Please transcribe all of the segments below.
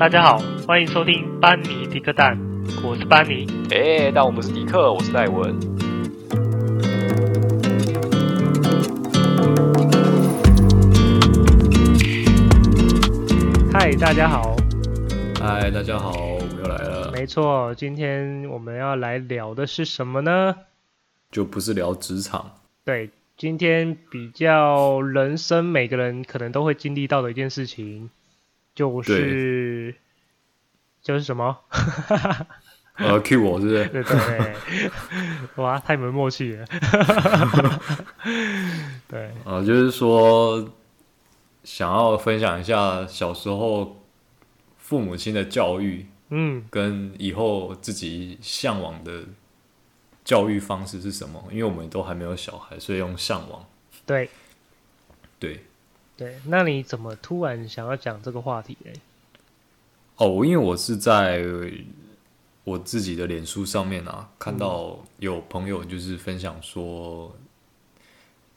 大家好，欢迎收听班尼迪克蛋，我是班尼。哎，但我不是迪克，我是戴文。嗨，大家好。嗨，大家好，我们又来了。没错，今天我们要来聊的是什么呢？就不是聊职场。对，今天比较人生，每个人可能都会经历到的一件事情。就是，就是什么？呃，cue 我是不是？对对对，哇，太没默契了。对，啊、呃，就是说，想要分享一下小时候父母亲的教育，嗯，跟以后自己向往的教育方式是什么？因为我们都还没有小孩，所以用向往。对，对。对，那你怎么突然想要讲这个话题嘞？哦，因为我是在我自己的脸书上面啊，看到有朋友就是分享说，嗯、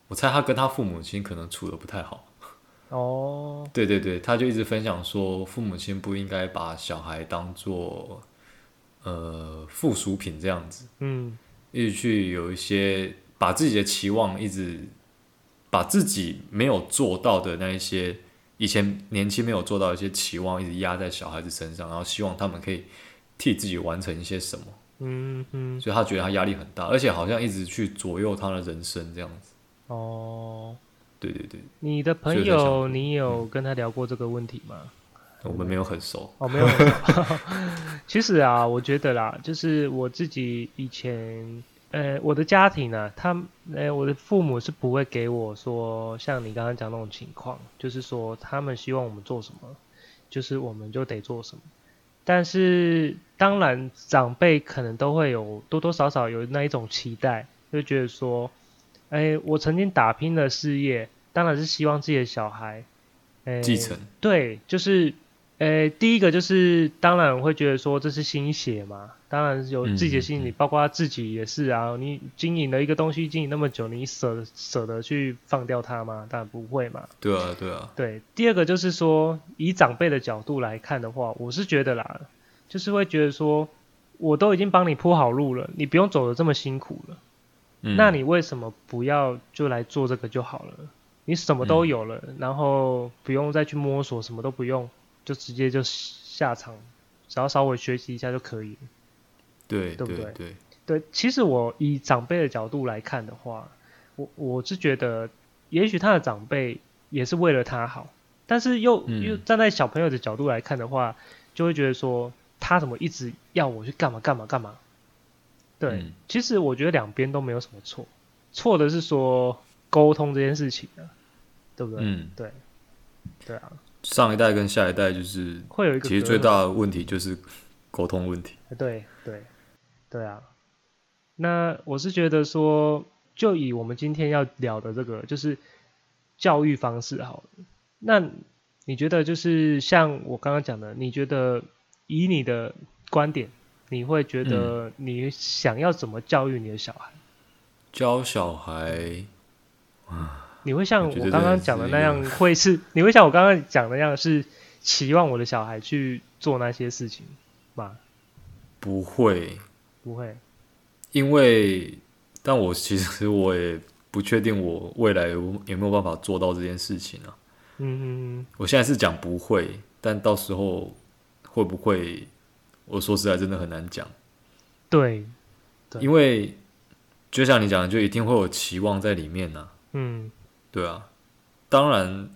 我猜他跟他父母亲可能处的不太好。哦，对对对，他就一直分享说，父母亲不应该把小孩当做呃附属品这样子，嗯，一直去有一些把自己的期望一直。把自己没有做到的那一些，以前年轻没有做到的一些期望，一直压在小孩子身上，然后希望他们可以替自己完成一些什么。嗯嗯，所以他觉得他压力很大，而且好像一直去左右他的人生这样子。哦，对对对。你的朋友，你有跟他聊过这个问题吗？我们没有很熟。哦，没有很熟。其实啊，我觉得啦，就是我自己以前。呃，我的家庭呢、啊，他，呃，我的父母是不会给我说像你刚刚讲那种情况，就是说他们希望我们做什么，就是我们就得做什么。但是当然，长辈可能都会有多多少少有那一种期待，就觉得说，哎，我曾经打拼的事业，当然是希望自己的小孩，哎，继承。对，就是。诶，第一个就是，当然我会觉得说这是心血嘛，当然有自己的心理，嗯、包括他自己也是啊。你经营了一个东西，经营那么久，你舍舍得去放掉它吗？当然不会嘛。对啊，对啊。对，第二个就是说，以长辈的角度来看的话，我是觉得啦，就是会觉得说，我都已经帮你铺好路了，你不用走的这么辛苦了，嗯、那你为什么不要就来做这个就好了？你什么都有了，嗯、然后不用再去摸索，什么都不用。就直接就下场，只要稍微学习一下就可以了。对，对不对？对，其实我以长辈的角度来看的话，我我是觉得，也许他的长辈也是为了他好，但是又、嗯、又站在小朋友的角度来看的话，就会觉得说他怎么一直要我去干嘛干嘛干嘛？对，嗯、其实我觉得两边都没有什么错，错的是说沟通这件事情啊，对不对？嗯，对，对啊。上一代跟下一代就是会有一个，其实最大的问题就是沟通问题。对对对啊，那我是觉得说，就以我们今天要聊的这个，就是教育方式好了。那你觉得就是像我刚刚讲的，你觉得以你的观点，你会觉得你想要怎么教育你的小孩？嗯、教小孩啊。你会像我刚刚讲的那样，会是你会像我刚刚讲的那样，是期望我的小孩去做那些事情吗？不会，不会，因为，但我其实 我也不确定我未来有有没有办法做到这件事情啊。嗯哼哼，我现在是讲不会，但到时候会不会？我说实在，真的很难讲。对，对，因为就像你讲的，就一定会有期望在里面呢、啊。嗯。对啊，当然，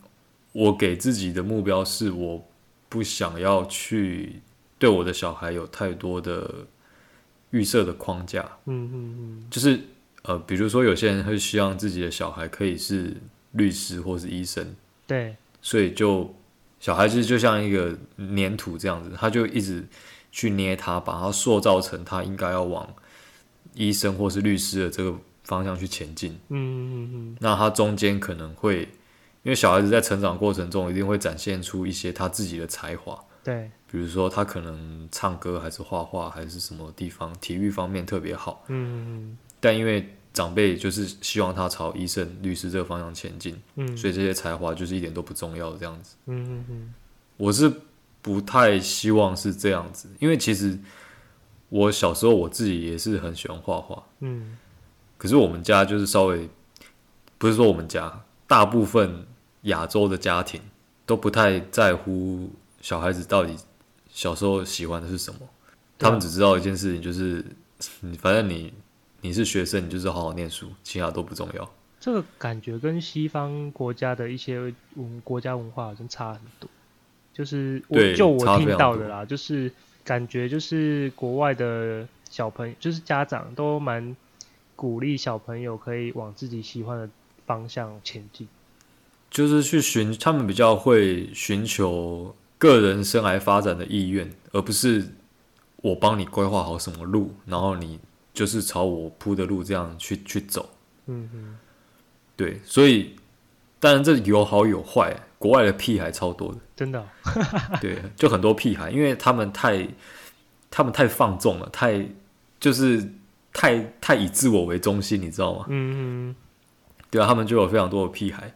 我给自己的目标是，我不想要去对我的小孩有太多的预设的框架。嗯嗯嗯，就是呃，比如说有些人会希望自己的小孩可以是律师或是医生。对，所以就小孩子就像一个粘土这样子，他就一直去捏他，把他塑造成他应该要往医生或是律师的这个。方向去前进，嗯嗯嗯，那他中间可能会，因为小孩子在成长过程中一定会展现出一些他自己的才华，对，比如说他可能唱歌还是画画还是什么地方体育方面特别好，嗯嗯，但因为长辈就是希望他朝医生、律师这个方向前进，嗯，所以这些才华就是一点都不重要的这样子，嗯嗯嗯，我是不太希望是这样子，因为其实我小时候我自己也是很喜欢画画，嗯，可是我们家就是稍微，不是说我们家，大部分亚洲的家庭都不太在乎小孩子到底小时候喜欢的是什么，他们只知道一件事情，就是你 反正你你是学生，你就是好好念书，其他都不重要。这个感觉跟西方国家的一些文国家文化好像差很多。就是我就我听到的啦，就是感觉就是国外的小朋友，就是家长都蛮鼓励小朋友可以往自己喜欢的方向前进，就是去寻他们比较会寻求个人生涯发展的意愿，而不是我帮你规划好什么路，然后你就是朝我铺的路这样去去走。嗯嗯，对，所以当然这有好有坏。国外的屁孩超多的，真的、哦，对，就很多屁孩，因为他们太，他们太放纵了，太就是太太以自我为中心，你知道吗？嗯嗯，对啊，他们就有非常多的屁孩。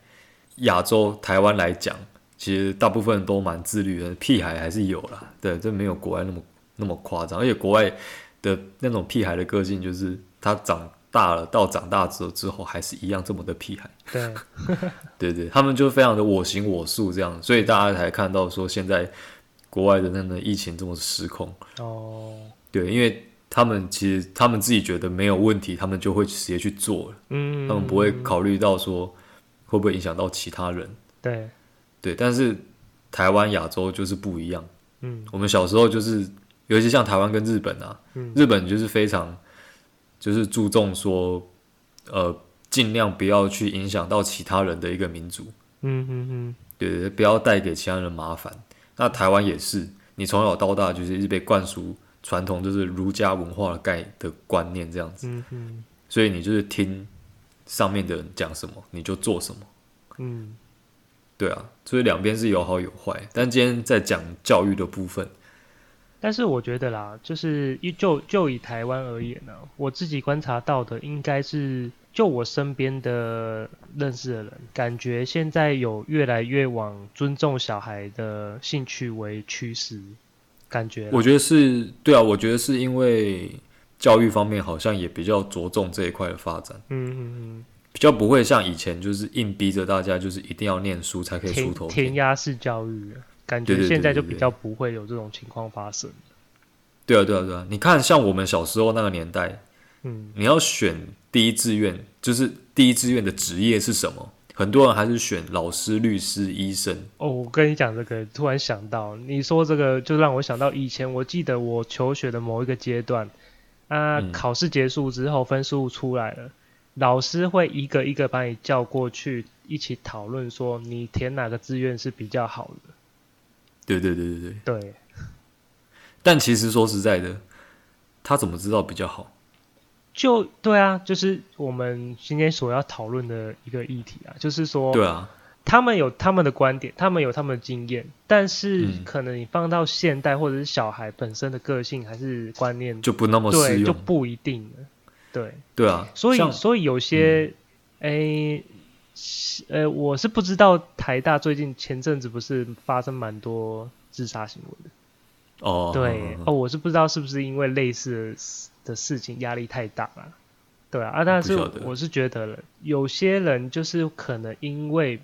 亚洲台湾来讲，其实大部分都蛮自律的，屁孩还是有啦，对，这没有国外那么那么夸张，而且国外的那种屁孩的个性，就是他长。大了，到长大之后之后还是一样这么的屁孩。对，对对，他们就非常的我行我素这样，所以大家才看到说现在国外的那个疫情这么失控。哦，对，因为他们其实他们自己觉得没有问题，他们就会直接去做了。嗯，他们不会考虑到说会不会影响到其他人。对，对，但是台湾亚洲就是不一样。嗯，我们小时候就是，尤其像台湾跟日本啊，嗯，日本就是非常。就是注重说，呃，尽量不要去影响到其他人的一个民族。嗯嗯嗯，对对对，不要带给其他人麻烦。那台湾也是，你从小到大就是一直被灌输传统，就是儒家文化的概的观念这样子。嗯嗯，所以你就是听上面的人讲什么，你就做什么。嗯，对啊，所以两边是有好有坏。但今天在讲教育的部分。但是我觉得啦，就是以就就以台湾而言呢，我自己观察到的应该是，就我身边的认识的人，感觉现在有越来越往尊重小孩的兴趣为趋势，感觉。我觉得是对啊，我觉得是因为教育方面好像也比较着重这一块的发展，嗯嗯嗯，比较不会像以前就是硬逼着大家就是一定要念书才可以出头，填鸭式教育。感觉现在就比较不会有这种情况发生。对啊，对啊，对啊！你看，像我们小时候那个年代，嗯，你要选第一志愿，就是第一志愿的职业是什么？很多人还是选老师、律师、医生。哦，我跟你讲这个，突然想到，你说这个就让我想到以前，我记得我求学的某一个阶段，啊，嗯，考试结束之后，分数出来了，老师会一个一个把你叫过去，一起讨论说你填哪个志愿是比较好的。对对对对对对，但其实说实在的，他怎么知道比较好？就对啊，就是我们今天所要讨论的一个议题啊，就是说，对啊，他们有他们的观点，他们有他们的经验，但是可能你放到现代或者是小孩本身的个性还是观念就不那么适用，就不一定了。对。对啊，所以所以有些诶。嗯呃，我是不知道台大最近前阵子不是发生蛮多自杀新闻的。哦，对哦，我是不知道是不是因为类似的事情压力太大了，对啊，啊，但是我是觉得了，有些人就是可能因为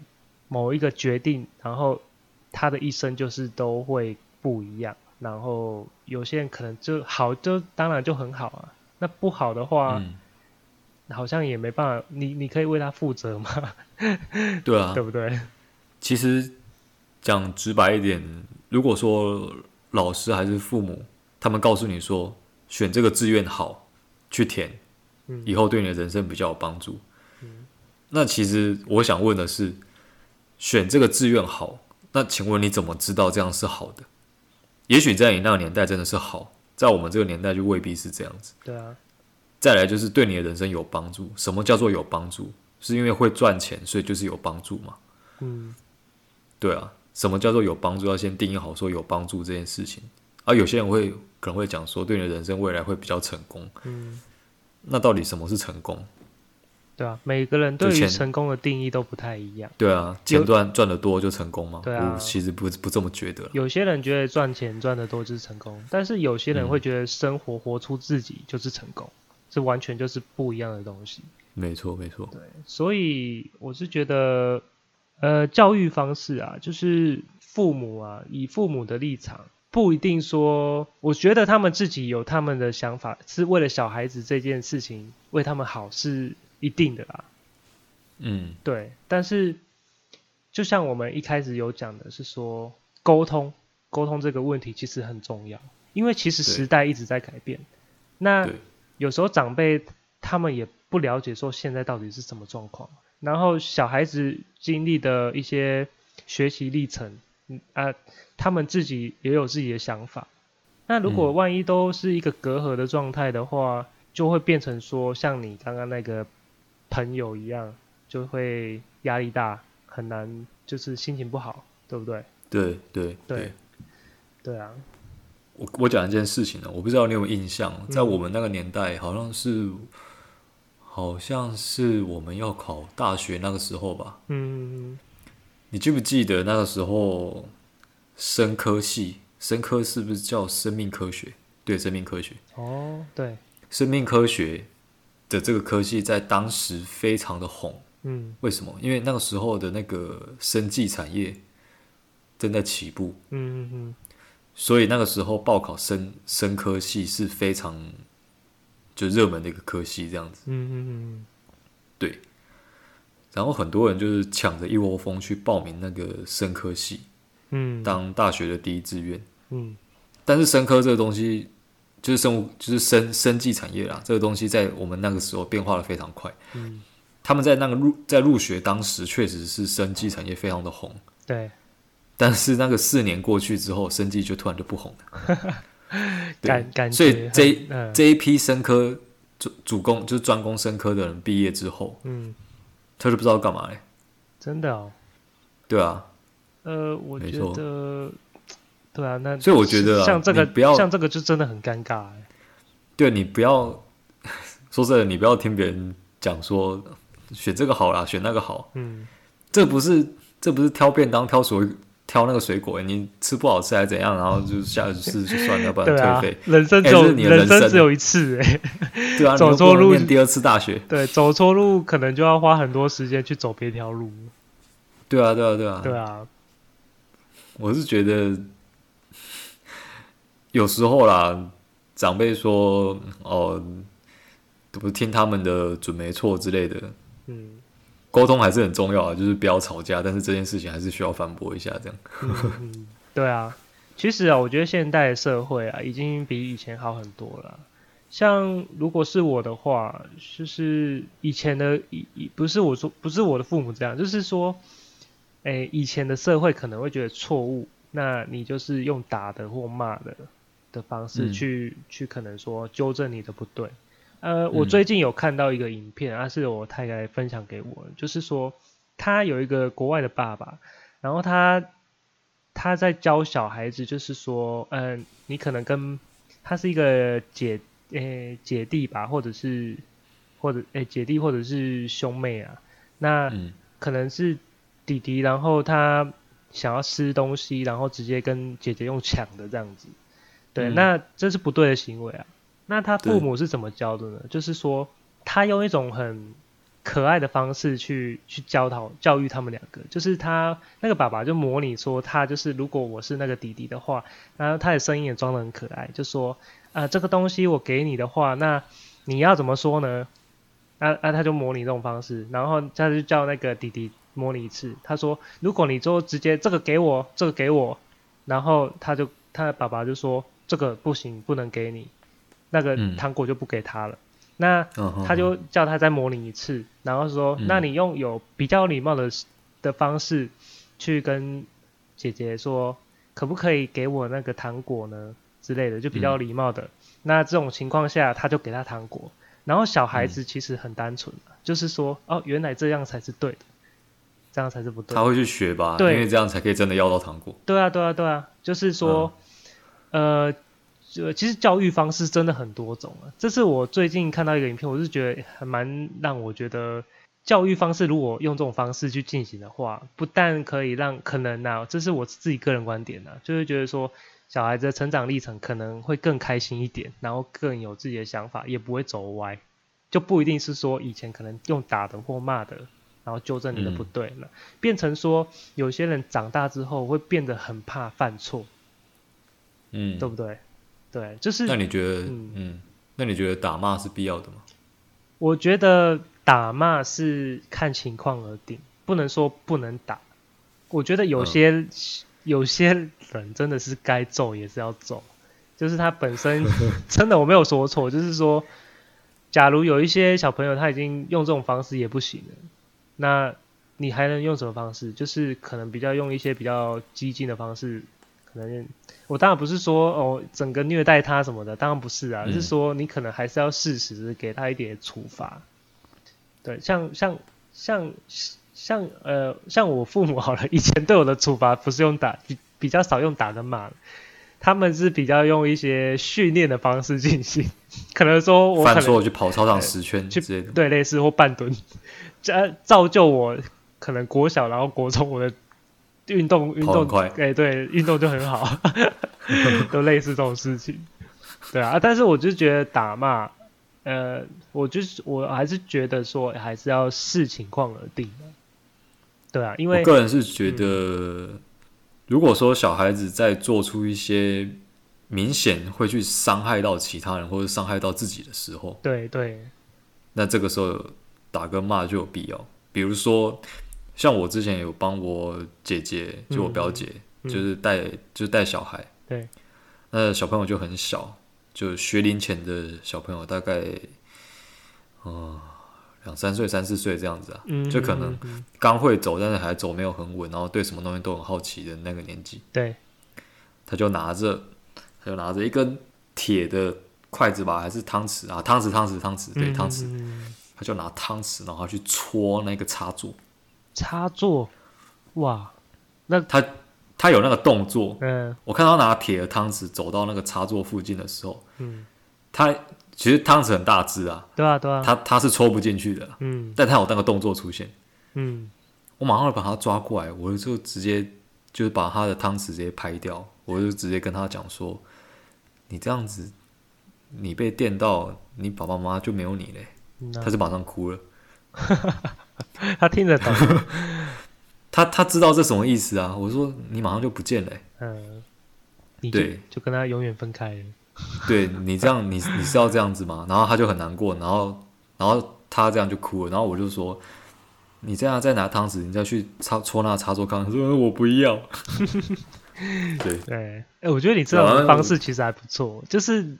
某一个决定，然后他的一生就是都会不一样，然后有些人可能就好，就当然就很好啊，那不好的话。嗯好像也没办法，你你可以为他负责吗？对啊，对不对？其实讲直白一点，如果说老师还是父母，他们告诉你说选这个志愿好，去填，以后对你的人生比较有帮助。嗯，那其实我想问的是，选这个志愿好，那请问你怎么知道这样是好的？也许在你那个年代真的是好，在我们这个年代就未必是这样子。对啊。再来就是对你的人生有帮助。什么叫做有帮助？是因为会赚钱，所以就是有帮助嘛？嗯，对啊。什么叫做有帮助？要先定义好说有帮助这件事情。而、啊、有些人会可能会讲说，对你的人生未来会比较成功。嗯，那到底什么是成功？对啊，每个人对于成功的定义都不太一样。对啊，钱赚赚得多就成功吗？对啊，我其实不不这么觉得。有些人觉得赚钱赚得多就是成功，但是有些人会觉得生活活出自己就是成功，这、嗯、完全就是不一样的东西。没错，没错。对，所以我是觉得，呃，教育方式啊，就是父母啊，以父母的立场，不一定说，我觉得他们自己有他们的想法，是为了小孩子这件事情为他们好是。一定的啦，嗯，对，但是就像我们一开始有讲的，是说沟通，沟通这个问题其实很重要，因为其实时代一直在改变。那有时候长辈他们也不了解说现在到底是什么状况，然后小孩子经历的一些学习历程，嗯啊，他们自己也有自己的想法。那如果万一都是一个隔阂的状态的话，就会变成说像你刚刚那个。朋友一样，就会压力大，很难，就是心情不好，对不对？对对对对啊！我我讲一件事情呢，我不知道你有没有印象，在我们那个年代，好像是、嗯、好像是我们要考大学那个时候吧？嗯，你记不记得那个时候生科系，生科是不是叫生命科学？对，生命科学。哦，对，生命科学。的这个科系在当时非常的红，嗯，为什么？因为那个时候的那个生技产业正在起步，嗯嗯嗯，所以那个时候报考生生科系是非常就热门的一个科系，这样子，嗯嗯嗯，对。然后很多人就是抢着一窝蜂去报名那个生科系，嗯，当大学的第一志愿，嗯，但是生科这个东西。就是生物，就是生生技产业啦。这个东西在我们那个时候变化的非常快。嗯，他们在那个入在入学当时，确实是生技产业非常的红。对。但是那个四年过去之后，生技就突然就不红了。感感觉。所以这、嗯、这一批生科主主攻就是专攻生科的人毕业之后，嗯，他就不知道干嘛嘞。真的哦。对啊。呃，我觉得。对啊，那所以我觉得像这个不要像这个就真的很尴尬。对，你不要 说真的，你不要听别人讲说选这个好啦，选那个好。嗯，这不是这不是挑便当挑水挑那个水果，你吃不好吃还是怎样？然后就下次就算了，要不然 退费。人生只有你人生只有一次哎。对啊，走错路第二次大学。对，走错路可能就要花很多时间去走别条路。对啊，对啊，对啊。对啊，我是觉得。有时候啦，长辈说哦，不听他们的准没错之类的。嗯，沟通还是很重要啊，就是不要吵架，但是这件事情还是需要反驳一下，这样。对啊，其实啊，我觉得现代社会啊，已经比以前好很多了。像如果是我的话，就是以前的以不是我说不是我的父母这样，就是说，哎，以前的社会可能会觉得错误，那你就是用打的或骂的。的方式去、嗯、去可能说纠正你的不对，呃，我最近有看到一个影片，啊，是我太太分享给我，就是说他有一个国外的爸爸，然后他他在教小孩子，就是说，嗯、呃，你可能跟他是一个姐，诶、欸、姐弟吧，或者是或者诶、欸、姐弟或者是兄妹啊，那可能是弟弟，然后他想要吃东西，然后直接跟姐姐用抢的这样子。对，那这是不对的行为啊。那他父母是怎么教的呢？就是说，他用一种很可爱的方式去去教导教育他们两个。就是他那个爸爸就模拟说，他就是如果我是那个弟弟的话，然后他的声音也装得很可爱，就说啊、呃，这个东西我给你的话，那你要怎么说呢？那、啊、那、啊、他就模拟这种方式，然后他就叫那个弟弟模拟一次。他说，如果你就直接这个给我，这个给我，然后他就他的爸爸就说。这个不行，不能给你，那个糖果就不给他了。嗯、那他就叫他再模拟一次，然后说：“嗯、那你用有比较礼貌的的方式去跟姐姐说，可不可以给我那个糖果呢？之类的，就比较礼貌的。嗯”那这种情况下，他就给他糖果。然后小孩子其实很单纯、嗯、就是说：“哦，原来这样才是对的，这样才是不对的。”他会去学吧？对，因为这样才可以真的要到糖果。对啊，对啊，对啊，就是说。呃，就其实教育方式真的很多种啊。这是我最近看到一个影片，我是觉得还蛮让我觉得教育方式如果用这种方式去进行的话，不但可以让可能啊，这是我自己个人观点啊，就是觉得说小孩子的成长历程可能会更开心一点，然后更有自己的想法，也不会走歪，就不一定是说以前可能用打的或骂的。然后纠正你的不对了，变成说有些人长大之后会变得很怕犯错，嗯，对不对？对，就是。那你觉得，嗯，嗯，那你觉得打骂是必要的吗？我觉得打骂是看情况而定，不能说不能打。我觉得有些、嗯、有些人真的是该揍也是要揍，就是他本身 真的我没有说错，就是说，假如有一些小朋友他已经用这种方式也不行了。那你还能用什么方式？就是可能比较用一些比较激进的方式，可能我当然不是说哦整个虐待他什么的，当然不是啊，嗯、是说你可能还是要适时给他一点处罚。对，像像像像呃像我父母好了，以前对我的处罚不是用打，比比较少用打跟骂，他们是比较用一些训练的方式进行，可能说我犯错去跑操场十圈之类的，对，类似或半蹲。这造就我可能国小，然后国中我的运动运动哎、欸、对运动就很好，都类似这种事情，对啊，但是我就觉得打骂，呃，我就是我还是觉得说还是要视情况而定的，对啊，因为我个人是觉得，嗯、如果说小孩子在做出一些明显会去伤害到其他人或者伤害到自己的时候，对对，那这个时候。打跟骂就有必要，比如说像我之前有帮我姐姐，就我表姐，嗯、就是带、嗯、就是带小孩，对，那小朋友就很小，就学龄前的小朋友，大概嗯两三岁、三四岁这样子啊，嗯、就可能刚会走，但是还走没有很稳，然后对什么东西都很好奇的那个年纪，对，他就拿着他就拿着一根铁的筷子吧，还是汤匙啊？汤匙，汤匙，汤匙，对，汤匙。嗯他就拿汤匙，然后去戳那个插座。插座，哇，那他他有那个动作。嗯，我看到他拿铁的汤匙走到那个插座附近的时候，嗯，他其实汤匙很大只啊，对啊对啊，他他是戳不进去的，嗯，但他有那个动作出现，嗯，我马上就把他抓过来，我就直接就是把他的汤匙直接拍掉，我就直接跟他讲说，你这样子，你被电到，你爸爸妈妈就没有你嘞。他就马上哭了，他听得懂，他他知道这什么意思啊？我说你马上就不见了，嗯，你就对，就跟他永远分开了。对你这样，你你是要这样子吗？然后他就很难过，然后然后他这样就哭了，然后我就说，你这样再拿汤匙，你再去插戳那插座看，他说我不要。对对，哎、欸，我觉得你这种方式其实还不错，就是。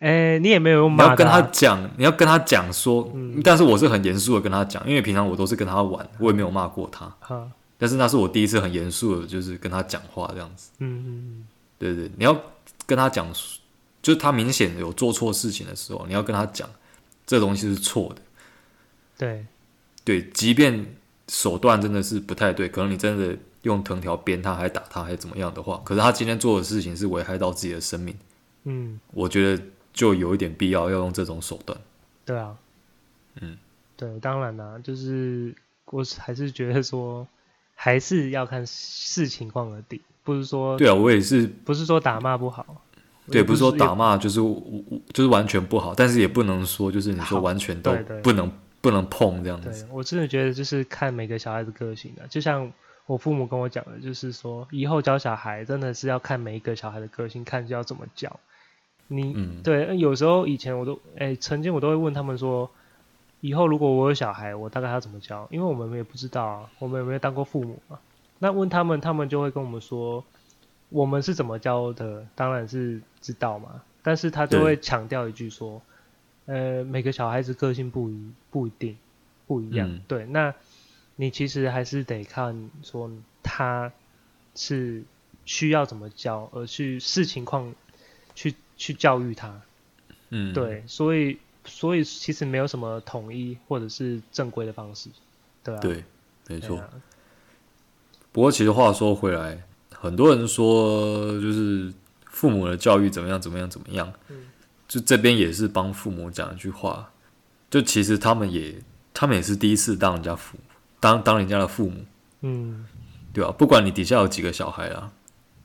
哎、欸，你也没有用骂、啊、你要跟他讲，你要跟他讲说，嗯、但是我是很严肃的跟他讲，因为平常我都是跟他玩，我也没有骂过他。嗯、但是那是我第一次很严肃的，就是跟他讲话这样子。嗯嗯对对，你要跟他讲，就是他明显有做错事情的时候，你要跟他讲，这东西是错的。对对，即便手段真的是不太对，可能你真的用藤条鞭他，还打他，还怎么样的话，可是他今天做的事情是危害到自己的生命。嗯，我觉得。就有一点必要要用这种手段。对啊，嗯，对，当然啦，就是我还是觉得说，还是要看视情况而定，不是说。对啊，我也是，不是说打骂不好。对，不是说打骂就是就是完全不好，但是也不能说就是你说完全都不能不能碰这样子。对，我真的觉得就是看每个小孩子个性的，就像我父母跟我讲的，就是说以后教小孩真的是要看每一个小孩的个性，看就要怎么教。你、嗯、对，有时候以前我都哎、欸，曾经我都会问他们说，以后如果我有小孩，我大概要怎么教？因为我们也不知道啊，我们有没有当过父母嘛？那问他们，他们就会跟我们说，我们是怎么教的，当然是知道嘛。但是他就会强调一句说，呃，每个小孩子个性不一，不一定不一样。嗯、对，那你其实还是得看说他是需要怎么教，而去视情况去。去教育他，嗯，对，所以所以其实没有什么统一或者是正规的方式，对啊，对，没错。啊、不过其实话说回来，很多人说就是父母的教育怎么样怎么样怎么样，就这边也是帮父母讲一句话，就其实他们也他们也是第一次当人家父母，当当人家的父母，嗯，对吧？不管你底下有几个小孩啊，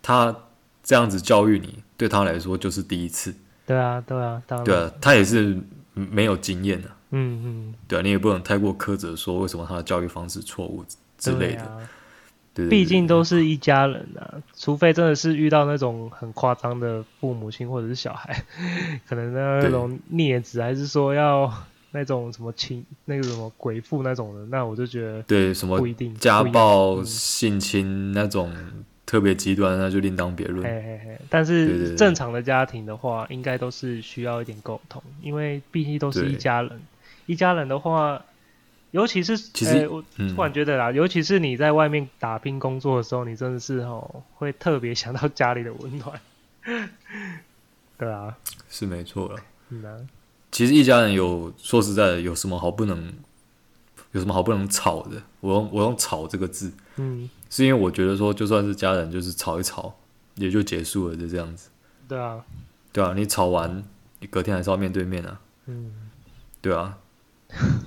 他这样子教育你，对他来说就是第一次。对啊，对啊，当然。对啊，他也是没有经验的。嗯嗯。对啊，你也不能太过苛责说为什么他的教育方式错误之类的。对，毕竟都是一家人啊，除非真的是遇到那种很夸张的父母亲或者是小孩，可能那种孽子，还是说要那种什么亲那个什么鬼父那种的，那我就觉得对什么不一定家暴、性侵那种特别极端，那就另当别论。嘿嘿嘿，但是正常的家庭的话，应该都是需要一点沟通，因为毕竟都是一家人，一家人的话。尤其是，其实、欸、我突然觉得啦，嗯、尤其是你在外面打拼工作的时候，你真的是哦，会特别想到家里的温暖。对啊，是没错了。嗯啊、其实一家人有说实在的，有什么好不能，有什么好不能吵的？我用我用“吵”这个字，嗯，是因为我觉得说，就算是家人，就是吵一吵，也就结束了，就这样子。对啊，对啊，你吵完，你隔天还是要面对面啊。嗯，对啊，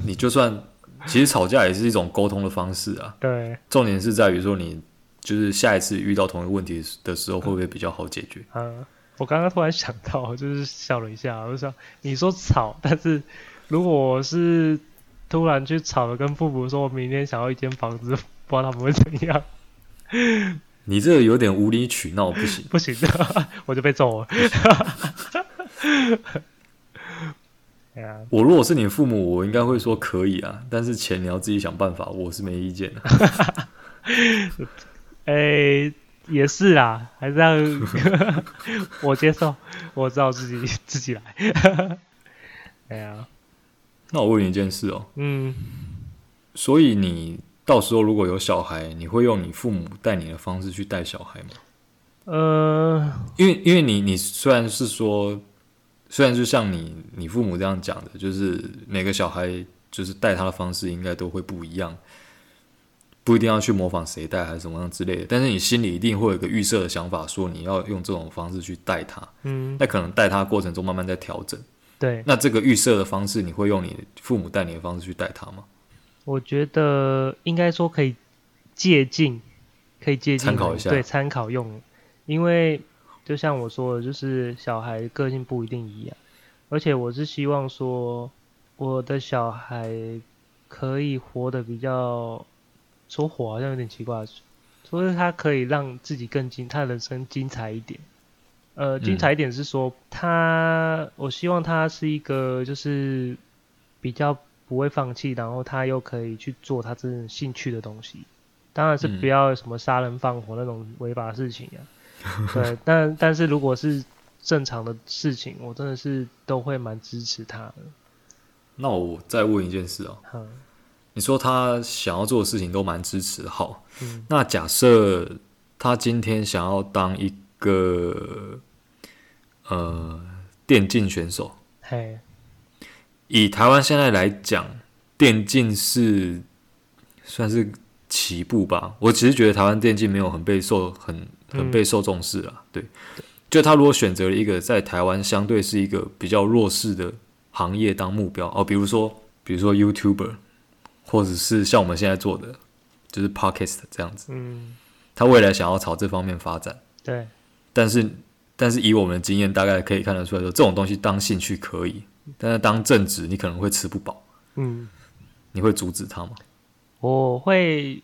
你就算。其实吵架也是一种沟通的方式啊。对，重点是在于说你就是下一次遇到同一个问题的时候，会不会比较好解决？嗯，我刚刚突然想到，就是笑了一下，我就想你说吵，但是如果我是突然去吵了，跟父母说我明天想要一间房子，不知道他们会怎样？你这个有点无理取闹，不行，不行的，我就被揍了。我如果是你父母，我应该会说可以啊，但是钱你要自己想办法，我是没意见的。哎、欸，也是啊，还是让我接受，我知道自己自己来。哎呀，那我问你一件事哦，嗯，所以你到时候如果有小孩，你会用你父母带你的方式去带小孩吗？呃，因为因为你你虽然是说。虽然就像你你父母这样讲的，就是每个小孩就是带他的方式应该都会不一样，不一定要去模仿谁带还是什么样之类的。但是你心里一定会有一个预设的想法，说你要用这种方式去带他。嗯，那可能带他过程中慢慢在调整。对，那这个预设的方式，你会用你父母带你的方式去带他吗？我觉得应该说可以借鉴，可以借鉴参考一下，对，参考用，因为。就像我说的，就是小孩个性不一定一样，而且我是希望说，我的小孩可以活得比较，说活好像有点奇怪，所以他可以让自己更精，他的人生精彩一点。呃，精彩一点是说，他，我希望他是一个就是比较不会放弃，然后他又可以去做他真正兴趣的东西，当然是不要什么杀人放火那种违法事情啊。对，但但是如果是正常的事情，我真的是都会蛮支持他的。那我再问一件事哦，嗯、你说他想要做的事情都蛮支持，好，嗯、那假设他今天想要当一个呃电竞选手，嘿，以台湾现在来讲，电竞是算是起步吧。我其实觉得台湾电竞没有很备受很。很备受重视啊，对，就他如果选择了一个在台湾相对是一个比较弱势的行业当目标哦，比如说，比如说 YouTuber，或者是像我们现在做的就是 Podcast 这样子，嗯，他未来想要朝这方面发展，对，但是但是以我们的经验，大概可以看得出来说，这种东西当兴趣可以，但是当正职，你可能会吃不饱，嗯，你会阻止他吗？我会。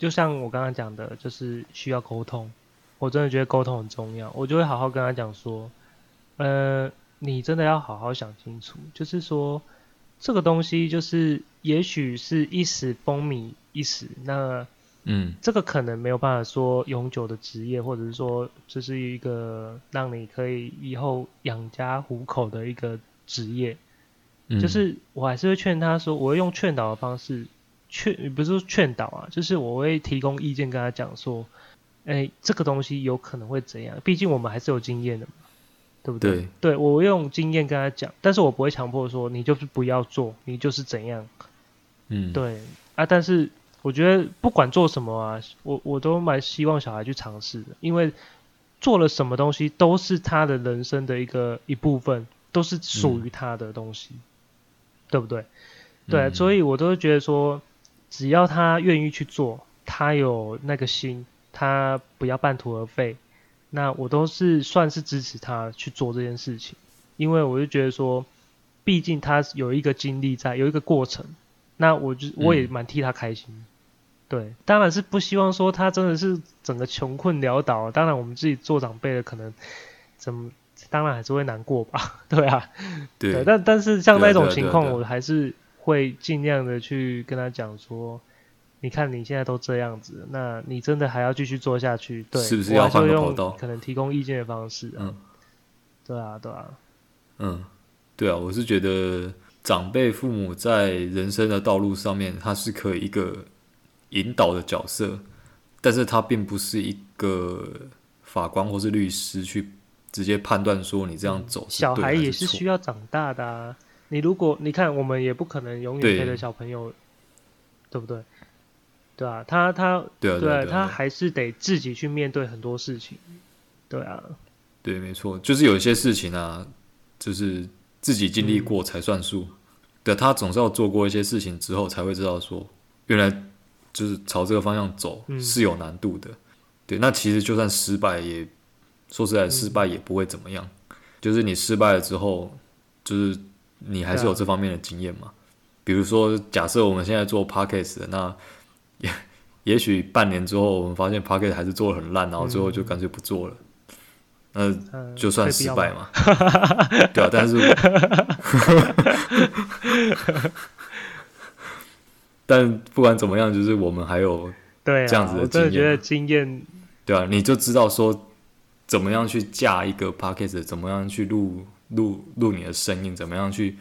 就像我刚刚讲的，就是需要沟通。我真的觉得沟通很重要，我就会好好跟他讲说，呃，你真的要好好想清楚，就是说这个东西就是也许是一时风靡一时，那嗯，这个可能没有办法说永久的职业，或者是说这是一个让你可以以后养家糊口的一个职业。嗯，就是我还是会劝他说，我会用劝导的方式。劝不是说劝导啊，就是我会提供意见跟他讲说，哎、欸，这个东西有可能会怎样？毕竟我们还是有经验的嘛，对不对？对，对我用经验跟他讲，但是我不会强迫说你就是不要做，你就是怎样。嗯，对啊，但是我觉得不管做什么啊，我我都蛮希望小孩去尝试的，因为做了什么东西都是他的人生的一个一部分，都是属于他的东西，嗯、对不对？对，嗯、所以我都会觉得说，只要他愿意去做，他有那个心，他不要半途而废，那我都是算是支持他去做这件事情，因为我就觉得说，毕竟他有一个经历在，有一个过程，那我就我也蛮替他开心。嗯对，当然是不希望说他真的是整个穷困潦倒。当然，我们自己做长辈的，可能怎么，当然还是会难过吧。对啊，对，对，但但是像那种情况，我还是会尽量的去跟他讲说，你看你现在都这样子，那你真的还要继续做下去？对，是不是要换个跑道？可能提供意见的方式。嗯，对啊，对啊，嗯，对啊，我是觉得长辈父母在人生的道路上面，他是可以一个。引导的角色，但是他并不是一个法官或是律师去直接判断说你这样走。小孩也是需要长大的啊！你如果你看，我们也不可能永远陪着小朋友，对，对不对？对啊，他他对啊，对，他还是得自己去面对很多事情。对啊，对，没错，就是有一些事情啊，就是自己经历过才算数。嗯、对，他总是要做过一些事情之后，才会知道说原来。就是朝这个方向走是有难度的，嗯、对。那其实就算失败也，说实在，失败也不会怎么样。嗯、就是你失败了之后，就是你还是有这方面的经验嘛。啊、比如说，假设我们现在做 Podcast，那也也许半年之后，我们发现 Podcast 还是做的很烂，然后最后就干脆不做了，嗯、那就算失败嘛。对啊，但是。但不管怎么样，就是我们还有这样子的经验，我真的觉得经验，对啊，你就知道说怎么样去架一个 podcast，怎么样去录录录你的声音，怎么样去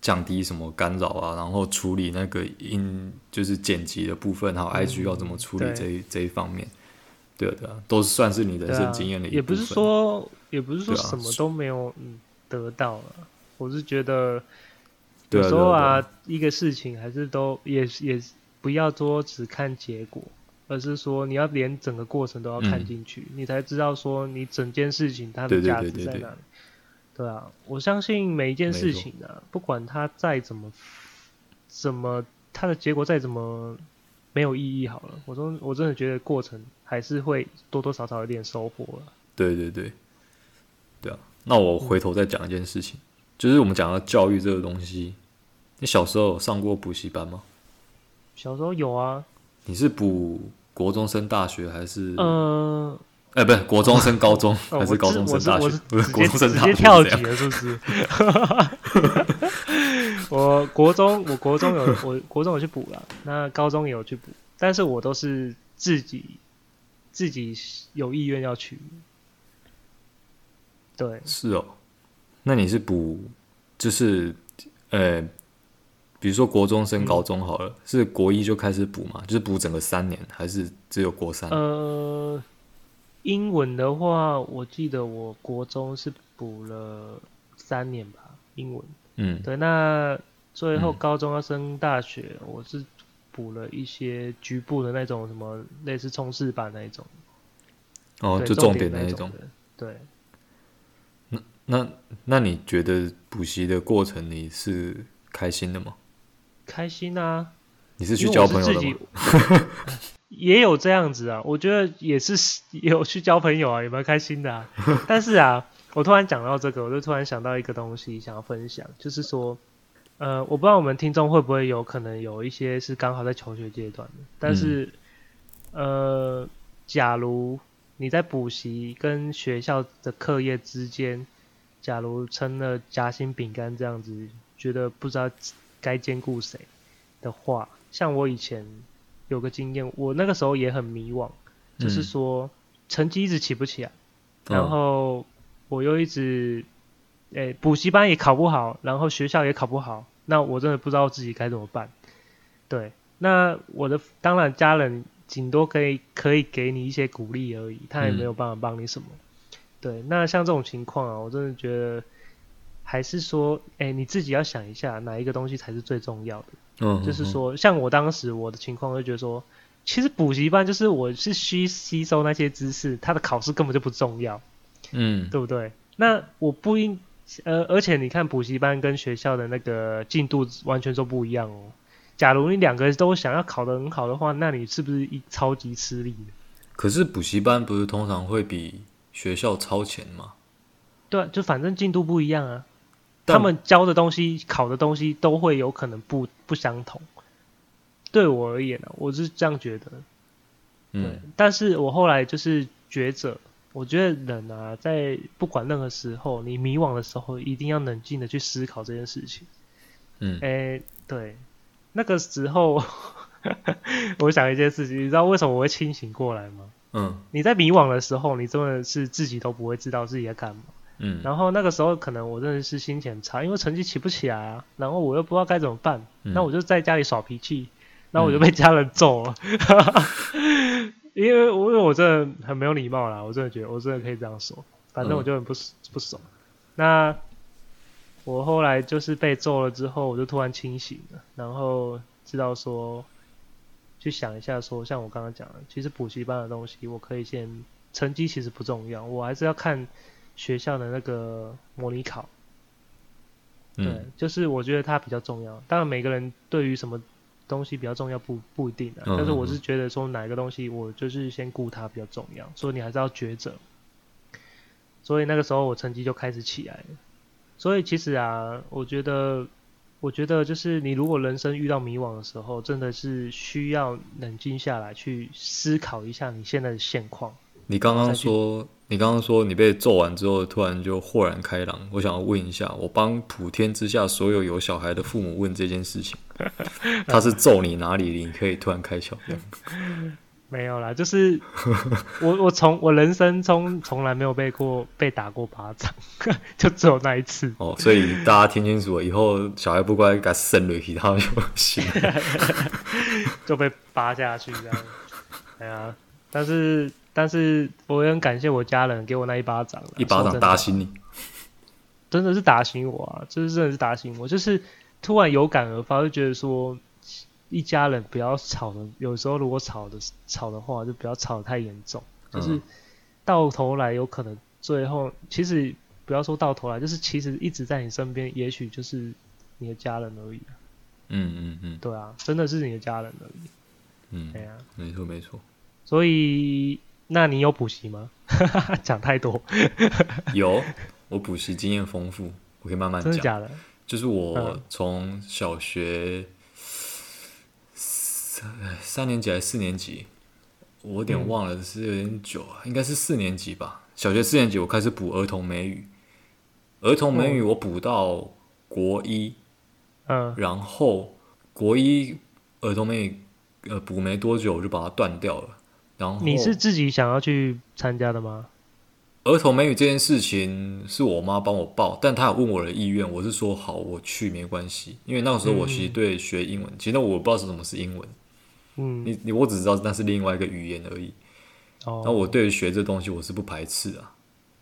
降低什么干扰啊，然后处理那个音，就是剪辑的部分，还有 IG 要怎么处理这一、嗯、这一方面，对啊对啊，都算是你人生经验的一部分。也不是说，也不是说什么都没有得到了，啊、我是觉得。有时候啊，啊一个事情还是都也也不要说只看结果，而是说你要连整个过程都要看进去，嗯、你才知道说你整件事情它的价值在哪里。对，对，对，对，对，对啊，我相信每一件事情啊，不管它再怎么怎么，它的结果再怎么没有意义好了，我说我真的觉得过程还是会多多少少有点收获了。对对对，对啊，那我回头再讲一件事情，嗯、就是我们讲到教育这个东西。你小时候有上过补习班吗？小时候有啊。你是补国中升大学还是？嗯，哎，不是国中升高中还是高中升大学？不是国中升大学，直接跳级了，是不是？我国中，我国中有，我国中有去补了，那高中也有去补，但是我都是自己自己有意愿要去。对，是哦。那你是补，就是呃。比如说国中升高中好了，嗯、是国一就开始补嘛？就是补整个三年，还是只有国三？呃，英文的话，我记得我国中是补了三年吧，英文。嗯，对。那最后高中要升大学，嗯、我是补了一些局部的那种什么类似冲刺班那一种。哦，就重点那一种。种对。那那那你觉得补习的过程你是开心的吗？开心啊！你是去交朋友的吗？也有这样子啊，我觉得也是有去交朋友啊，有没有开心的啊？但是啊，我突然讲到这个，我就突然想到一个东西想要分享，就是说，呃，我不知道我们听众会不会有可能有一些是刚好在求学阶段的，但是，嗯、呃，假如你在补习跟学校的课业之间，假如成了夹心饼干这样子，觉得不知道。该兼顾谁的话，像我以前有个经验，我那个时候也很迷惘，嗯、就是说成绩一直起不起来，嗯、然后我又一直，诶、欸，补习班也考不好，然后学校也考不好，那我真的不知道自己该怎么办。对，那我的当然家人顶多可以可以给你一些鼓励而已，他也没有办法帮你什么。嗯、对，那像这种情况啊，我真的觉得。还是说，哎、欸，你自己要想一下，哪一个东西才是最重要的？嗯，就是说，像我当时我的情况，就觉得说，其实补习班就是我是需吸收那些知识，它的考试根本就不重要，嗯，对不对？那我不应，呃，而且你看补习班跟学校的那个进度完全都不一样哦。假如你两个都想要考得很好的话，那你是不是一超级吃力？可是补习班不是通常会比学校超前吗？对，就反正进度不一样啊。他们教的东西、考的东西都会有可能不不相同。对我而言呢、啊，我是这样觉得。对，嗯，但是我后来就是觉着，我觉得人啊，在不管任何时候，你迷惘的时候，一定要冷静的去思考这件事情。嗯，哎，对，那个时候，我想一件事情，你知道为什么我会清醒过来吗？嗯，你在迷惘的时候，你真的是自己都不会知道自己在干嘛。嗯，然后那个时候可能我真的是心情差，因为成绩起不起来啊，然后我又不知道该怎么办，那、嗯、我就在家里耍脾气。然后我就被家人揍了，嗯、因为我因为我真的很没有礼貌啦，我真的觉得我真的可以这样说，反正我就很不、嗯、不爽。那我后来就是被揍了之后，我就突然清醒了，然后知道说，去想一下说，像我刚刚讲的，其实补习班的东西，我可以先成绩其实不重要，我还是要看学校的那个模拟考。对，嗯、就是我觉得它比较重要。当然每个人对于什么。东西比较重要不不一定啊，但是我是觉得说哪个东西我就是先顾它比较重要，所以你还是要抉择。所以那个时候我成绩就开始起来了。所以其实啊，我觉得，我觉得就是你如果人生遇到迷惘的时候，真的是需要冷静下来去思考一下你现在的现况。你刚刚说，你刚刚说你被揍完之后，突然就豁然开朗。我想要问一下，我帮普天之下所有有小孩的父母问这件事情，他是揍你哪里？你可以突然开窍？没有啦，就是 我我从我人生中从来没有被过被打过巴掌，就只有那一次。哦，所以大家听清楚了，以后小孩不乖，给他生了其他就行，就被扒下去这样。哎呀，但是。但是我也很感谢我家人给我那一巴掌，一巴掌打醒你，真的是打醒我啊！就是真的是打醒我，就是突然有感而发，就觉得说一家人不要吵的，有时候如果吵的吵的话，就不要吵得太严重，就是到头来有可能最后其实不要说到头来，就是其实一直在你身边，也许就是你的家人而已。嗯嗯嗯，对啊，真的是你的家人而已。嗯，对啊，没错没错，所以。那你有补习吗？讲太多。有，我补习经验丰富，我可以慢慢讲。真的假的？就是我从小学三三年级还是四年级，我有点忘了，是有点久啊，应该是四年级吧。小学四年级我开始补儿童美语，儿童美语我补到国一，嗯，然后国一儿童美语呃补没多久我就把它断掉了。你是自己想要去参加的吗？儿童美语这件事情是我妈帮我报，但她有问我的意愿，我是说好，我去没关系。因为那个时候我其实对学英文，嗯、其实我不知道是什么是英文，嗯，你你我只知道那是另外一个语言而已。哦，那我对于学这东西我是不排斥啊，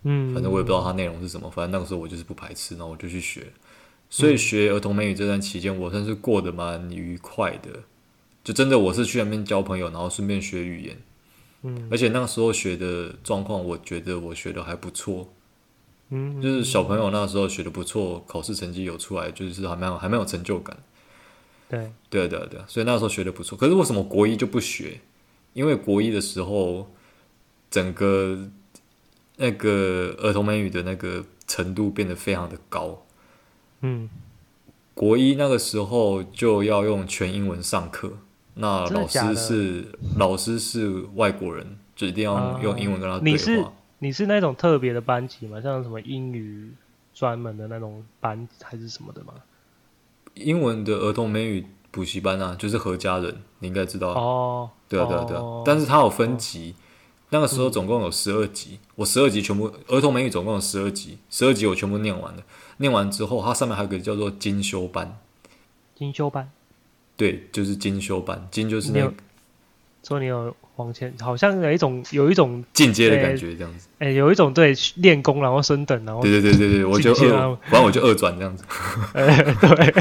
嗯，反正我也不知道它内容是什么，反正那个时候我就是不排斥，然后我就去学。所以学儿童美语这段期间，我算是过得蛮愉快的，就真的我是去那边交朋友，然后顺便学语言。嗯，而且那个时候学的状况，我觉得我学的还不错，嗯，就是小朋友那时候学的不错，考试成绩有出来，就是还蛮有还蛮有成就感。对，对啊，对啊，对啊，所以那时候学的不错。可是为什么国一就不学？因为国一的时候，整个那个儿童美语的那个程度变得非常的高。嗯，国一那个时候就要用全英文上课。那老师是老师是外国人，就一定要用英文跟他对话。你是你是那种特别的班级吗？像什么英语专门的那种班还是什么的吗？英文的儿童美语补习班啊，就是何家人，你应该知道哦。对啊对啊对啊，哦、但是它有分级，哦、那个时候总共有十二级，嗯、我十二级全部儿童美语总共有十二级，十二级我全部念完了。念完之后，它上面还有一个叫做精修班。精修班。对，就是精修版，精就是那个，说你有往前，好像有一种有一种进阶的感觉，这样子。哎、欸欸，有一种对练功然后升等，然后对对对对对，我就二，反正我就二转这样子。对，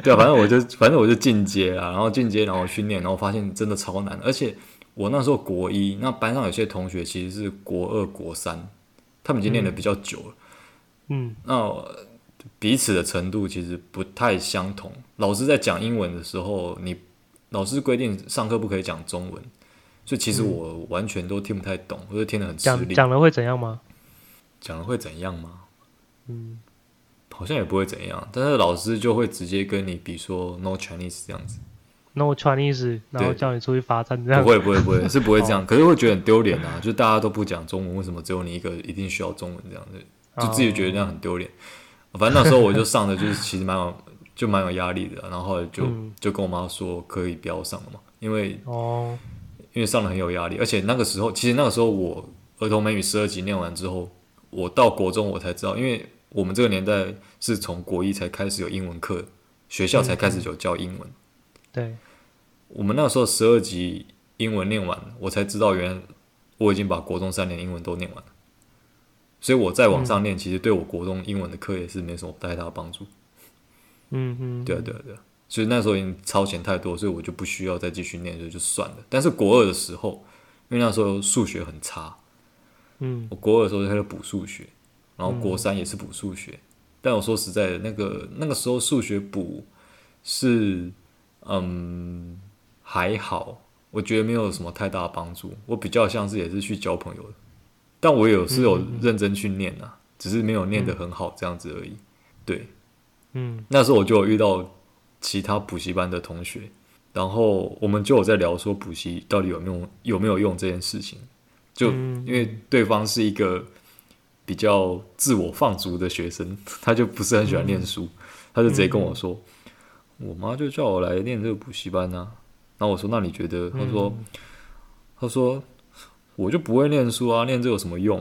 对啊，反正我就反正我就进阶啊，然后进阶，然后训练，然后发现真的超难，而且我那时候国一，那班上有些同学其实是国二、国三，他们已经练的比较久了。嗯，那彼此的程度其实不太相同。老师在讲英文的时候，你。老师规定上课不可以讲中文，所以其实我完全都听不太懂，或者听得很吃力。讲讲了会怎样吗？讲了会怎样吗？嗯，好像也不会怎样，但是老师就会直接跟你，比如说 “No Chinese” 这样子，“No Chinese”，然后叫你出去罚站这样。不会不会不会，是不会这样，可是会觉得很丢脸啊！就大家都不讲中文，为什么只有你一个一定需要中文这样子？就自己觉得这样很丢脸。反正那时候我就上的就是其实蛮有。就蛮有压力的，然后就、嗯、就跟我妈说可以不要上了嘛，因为哦，因为上了很有压力，而且那个时候其实那个时候我儿童美语十二级念完之后，我到国中我才知道，因为我们这个年代是从国一才开始有英文课，学校才开始有教英文。嗯、对，我们那个时候十二级英文念完，我才知道原来我已经把国中三年英文都念完了，所以我在网上念，嗯、其实对我国中英文的课也是没什么太大的帮助。嗯嗯，对啊对啊对啊，所以那时候已经超前太多，所以我就不需要再继续念，所以就算了。但是国二的时候，因为那时候数学很差，嗯，我国二的时候就开始补数学，然后国三也是补数学。嗯、但我说实在的，那个那个时候数学补是嗯还好，我觉得没有什么太大的帮助。我比较像是也是去交朋友的，但我有是有认真去念啊，嗯、只是没有念得很好这样子而已。对。嗯，那时候我就有遇到其他补习班的同学，然后我们就有在聊说补习到底有没有有没有用这件事情。就因为对方是一个比较自我放逐的学生，他就不是很喜欢念书，他就直接跟我说：“我妈就叫我来念这个补习班啊。”然后我说：“那你觉得？”他说：“他说我就不会念书啊，念这有什么用？”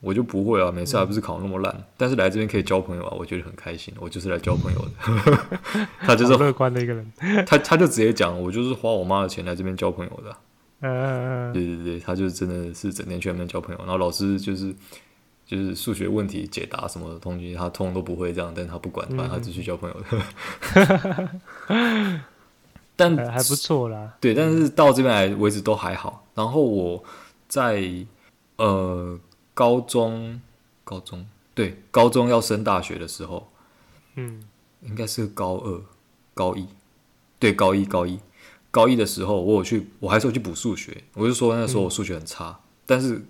我就不会啊，每次还不是考那么烂，嗯、但是来这边可以交朋友啊，我觉得很开心。我就是来交朋友的，他就是乐观的一个人。他他就直接讲，我就是花我妈的钱来这边交朋友的。嗯对对对，他就真的是整天去那边交朋友。然后老师就是就是数学问题解答什么的东西，他通通都不会这样，但他不管，反正他只去交朋友的。嗯、但还不错啦。对，但是到这边来为止都还好。然后我在呃。高中，高中，对，高中要升大学的时候，嗯，应该是高二、高一，对，高一、高一、高一的时候，我有去，我还是有去补数学。我就说那时候我数学很差，嗯、但是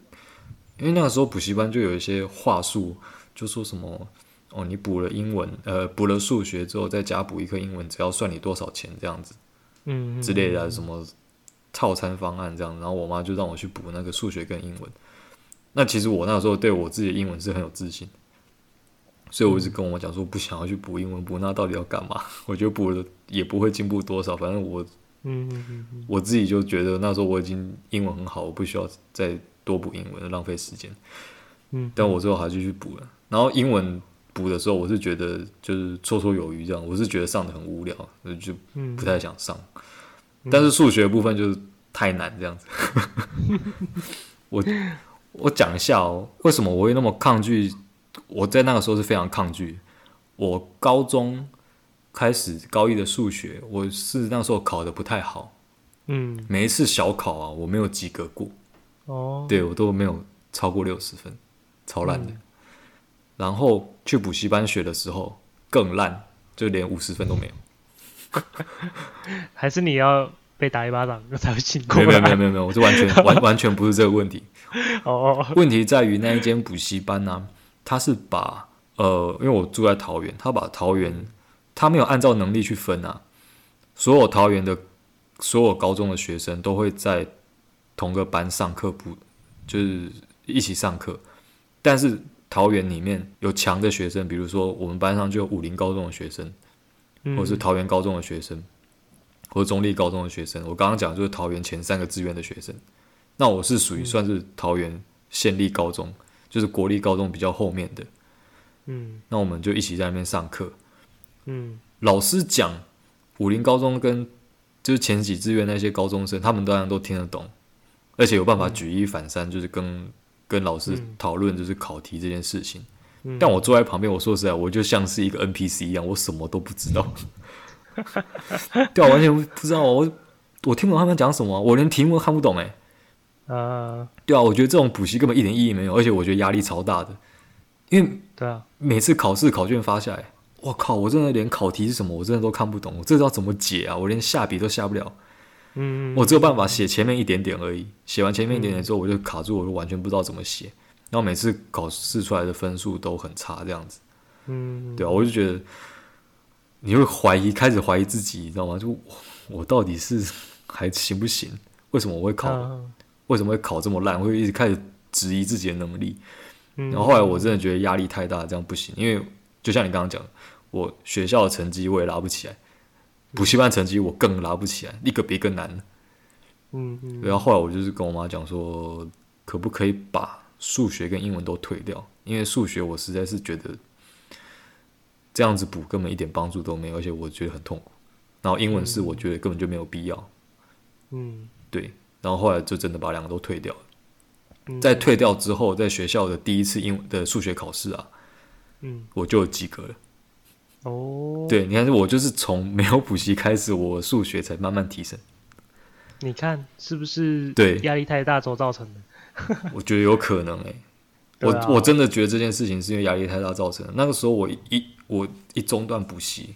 因为那个时候补习班就有一些话术，就说什么哦，你补了英文，呃，补了数学之后再加补一科英文，只要算你多少钱这样子，嗯，之类的什么套餐方案这样，然后我妈就让我去补那个数学跟英文。那其实我那时候对我自己的英文是很有自信，所以我一直跟我讲说不想要去补英文，补那到底要干嘛？我觉得补了也不会进步多少，反正我，嗯嗯嗯，我自己就觉得那时候我已经英文很好，我不需要再多补英文，浪费时间。嗯，但我最后还是去补了。然后英文补的时候，我是觉得就是绰绰有余这样，我是觉得上的很无聊，就不太想上。但是数学部分就是太难这样子，我。我讲一下哦，为什么我会那么抗拒？我在那个时候是非常抗拒。我高中开始高一的数学，我是那时候考的不太好。嗯，每一次小考啊，我没有及格过。哦，对，我都没有超过六十分，超烂的。嗯，然后去补习班学的时候更烂，就连五十分都没有。还是你要被打一巴掌才会醒过来？没有没有没有没有，我这完全 完完全不是这个问题。哦，问题在于那一间补习班呢、啊，他是把呃，因为我住在桃园，他把桃园他没有按照能力去分啊，所有桃园的所有高中的学生都会在同个班上课，补就是一起上课，但是桃园里面有强的学生，比如说我们班上就有武林高中的学生，或是桃园高中的学生，或是中立高中的学生，我刚刚讲的就是桃园前三个志愿的学生。那我是属于算是桃园县立高中，嗯、就是国立高中比较后面的。嗯，那我们就一起在那边上课。嗯，老师讲武林高中跟就是前几志愿那些高中生，他们当然都听得懂，而且有办法举一反三，就是跟、嗯、跟老师讨论就是考题这件事情。嗯、但我坐在旁边，我说实在，我就像是一个 NPC 一样，我什么都不知道 对啊，完全不知道，我我听不懂他们讲什么，我连题目都看不懂，哎，啊，对啊，我觉得这种补习根本一点意义没有，而且我觉得压力超大的，因为对啊，每次考试考卷发下来。我靠！我真的连考题是什么，我真的都看不懂。我这知道怎么解啊？我连下笔都下不了。嗯，我只有办法写前面一点点而已。写完前面一点点之后，我就卡住，我就完全不知道怎么写。然后每次考试出来的分数都很差，这样子。嗯，对啊，我就觉得你会怀疑，开始怀疑自己，你知道吗？就我，我到底是 还行不行？为什么我会考？为什么会考这么烂？我会一直开始质疑自己的能力。然后后来我真的觉得压力太大，这样不行，因为。就像你刚刚讲的，我学校的成绩我也拉不起来，补习班成绩我更拉不起来，一个比一个难。嗯嗯。然后后来我就是跟我妈讲说，可不可以把数学跟英文都退掉？因为数学我实在是觉得这样子补根本一点帮助都没有，而且我觉得很痛苦。然后英文是我觉得根本就没有必要。嗯。对。然后后来就真的把两个都退掉了。在退掉之后，在学校的第一次英文的数学考试啊。嗯，我就及格了。哦，对，你看，我就是从没有补习开始，我数学才慢慢提升。你看是不是？对，压力太大所造成的。我觉得有可能诶、欸，我、啊、我真的觉得这件事情是因为压力太大造成的。那个时候我一我一中断补习，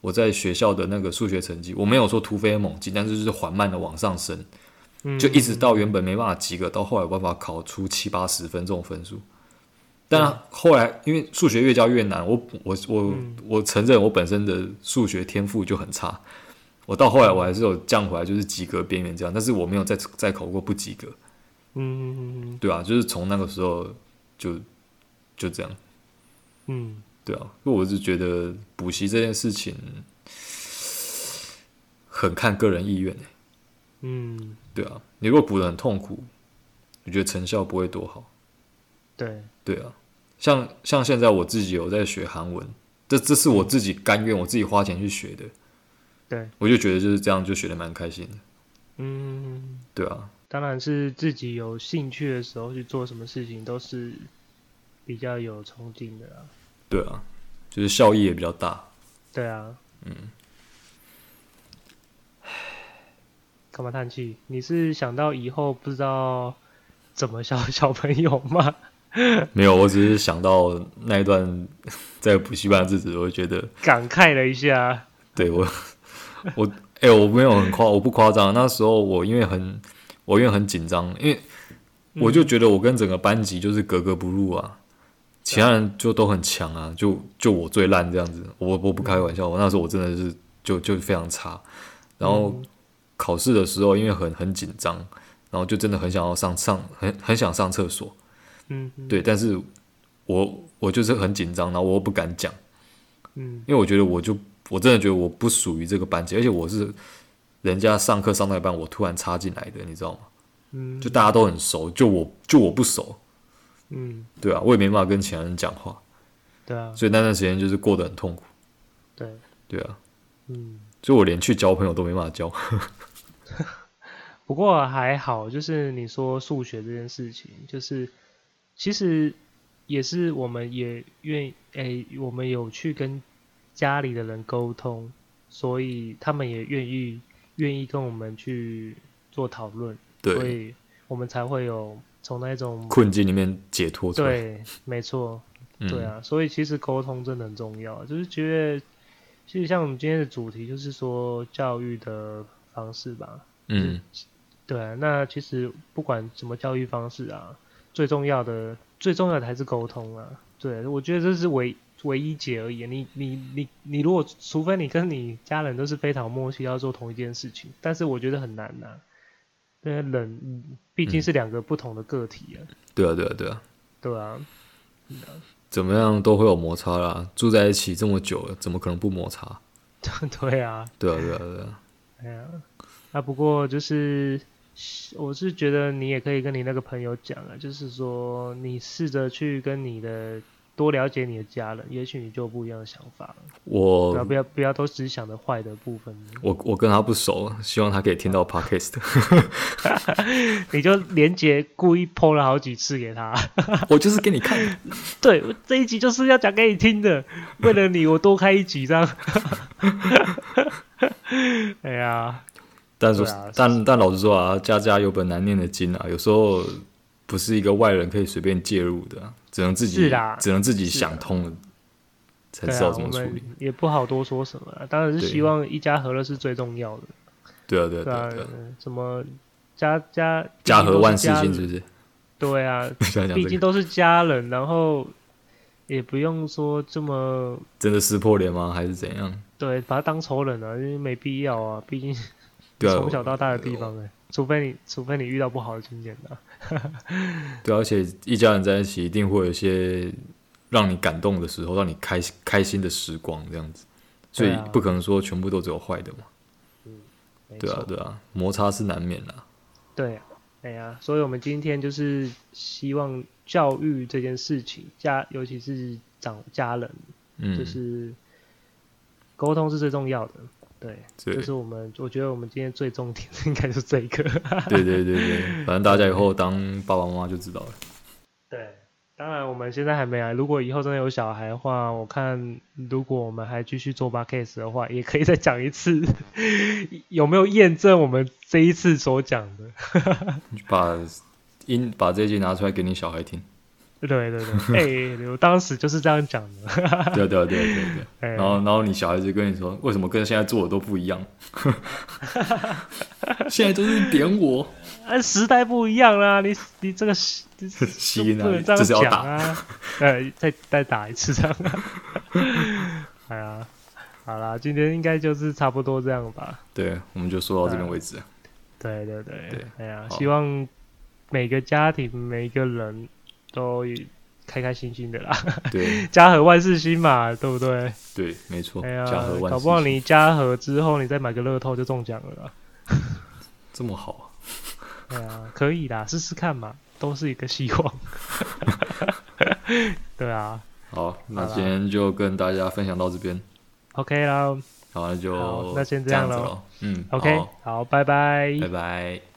我在学校的那个数学成绩，我没有说突飞猛进，但是就是缓慢的往上升，就一直到原本没办法及格，到后来有办法考出七八十分这种分数。但后来，因为数学越教越难，我我我我承认我本身的数学天赋就很差。我到后来我还是有降回来，就是及格边缘这样，但是我没有再再考过不及格。嗯，对啊，就是从那个时候就就这样。嗯，对啊，因为我是觉得补习这件事情很看个人意愿。嗯，对啊，你如果补得很痛苦，我觉得成效不会多好。对，对啊。像像现在我自己有在学韩文，这这是我自己甘愿，我自己花钱去学的。对，我就觉得就是这样，就学的蛮开心的。嗯，对啊，当然是自己有兴趣的时候去做什么事情，都是比较有冲劲的啦。对啊，就是效益也比较大。对啊，嗯。干嘛叹气？你是想到以后不知道怎么教小朋友吗？没有，我只是想到那一段 在补习班的日子，我会觉得感慨了一下。对我，我哎、欸，我没有很夸，我不夸张。那时候我因为很，我因为很紧张，因为我就觉得我跟整个班级就是格格不入啊，其他人就都很强啊，就就我最烂这样子。我我不开玩笑，我那时候我真的是就就非常差。然后考试的时候，因为很很紧张，然后就真的很想要上上，很很想上厕所。嗯，对，但是我我就是很紧张，然后我又不敢讲，嗯，因为我觉得我就我真的觉得我不属于这个班级，而且我是人家上课上到一半，我突然插进来的，你知道吗？嗯，就大家都很熟，就我就我不熟，嗯，对啊，我也没办法跟其他人讲话，对啊，所以那段时间就是过得很痛苦，对，对啊，嗯，所以我连去交朋友都没办法交，不过还好，就是你说数学这件事情，就是。其实也是，我们也愿意，哎，我们有去跟家里的人沟通，所以他们也愿意愿意跟我们去做讨论，对，所以我们才会有从那种困境里面解脱出来。对，没错，对啊，嗯，所以其实沟通真的很重要。就是觉得，其实像我们今天的主题，就是说教育的方式吧。嗯，对啊，那其实不管什么教育方式啊。最重要的，最重要的还是沟通啊！对，我觉得这是唯唯一解而已。你你你你，如果除非你跟你家人都是非常默契，要做同一件事情，但是我觉得很难呐、啊。因为人毕竟是两个不同的个体啊。对啊，对啊，对啊，对啊。怎么样都会有摩擦啦。住在一起这么久了，怎么可能不摩擦？对啊。对啊，对啊，对啊。哎呀，那不过就是。我是觉得你也可以跟你那个朋友讲啊，就是说你试着去跟你的多了解你的家人，也许你就有不一样的想法。我不要不要都只想着坏的部分。我我跟他不熟，希望他可以听到 podcast。你就连结故意 po 了好几次给他。我就是给你看。对，这一集就是要讲给你听的。为了你，我多开一集这样。哎呀，但是、啊、但但老实说啊，家家有本难念的经啊，有时候不是一个外人可以随便介入的。只能自己，只能自己想通了，才知道怎么处理。也不好多说什么，当然是希望一家和乐是最重要的。对啊，对啊，对啊。什么家家家和万事兴，是不是？对啊，毕竟都是家人，然后也不用说这么真的撕破脸吗？还是怎样？对，把他当仇人啊，因为没必要啊，毕竟从小到大的地方哎。除非你，除非你遇到不好的经验的。对，而且一家人在一起，一定会有一些让你感动的时候，让你开心开心的时光，这样子。所以不可能说全部都只有坏的嘛。嗯，对啊，对啊，摩擦是难免的。对啊，哎呀，所以我们今天就是希望教育这件事情，家尤其是长家人，嗯，就是沟通是最重要的。对，这、就是我们，我觉得我们今天最重点应该是这一个。对对对对，反正大家以后当爸爸妈妈就知道了。对，当然我们现在还没来。如果以后真的有小孩的话，我看如果我们还继续做 podcast 的话，也可以再讲一次，有没有验证我们这一次所讲的？把音把这一集拿出来给你小孩听。对对对，哎、欸，我当时就是这样讲的。对对对对对，欸、然后然后你小孩子跟你说，为什么跟现在做的都不一样？现在都是点我，啊，时代不一样啦，你你这个吸吸不能这样讲啊，呃，再再打一次这样。哎呀，好啦，今天应该就是差不多这样吧。对，我们就说到这边为止。对对对对，哎呀，希望每个家庭每个人。都开开心心的啦，对，家和万事兴嘛，对不对？对，没错。哎呀，搞不好你家和之后，你再买个乐透就中奖了啦。这么好啊？哎呀，可以啦，试试看嘛，都是一个希望。对啊。好，那今天就跟大家分享到这边。OK 啦。好，那就那先这样喽。嗯，OK，好，拜拜。拜拜。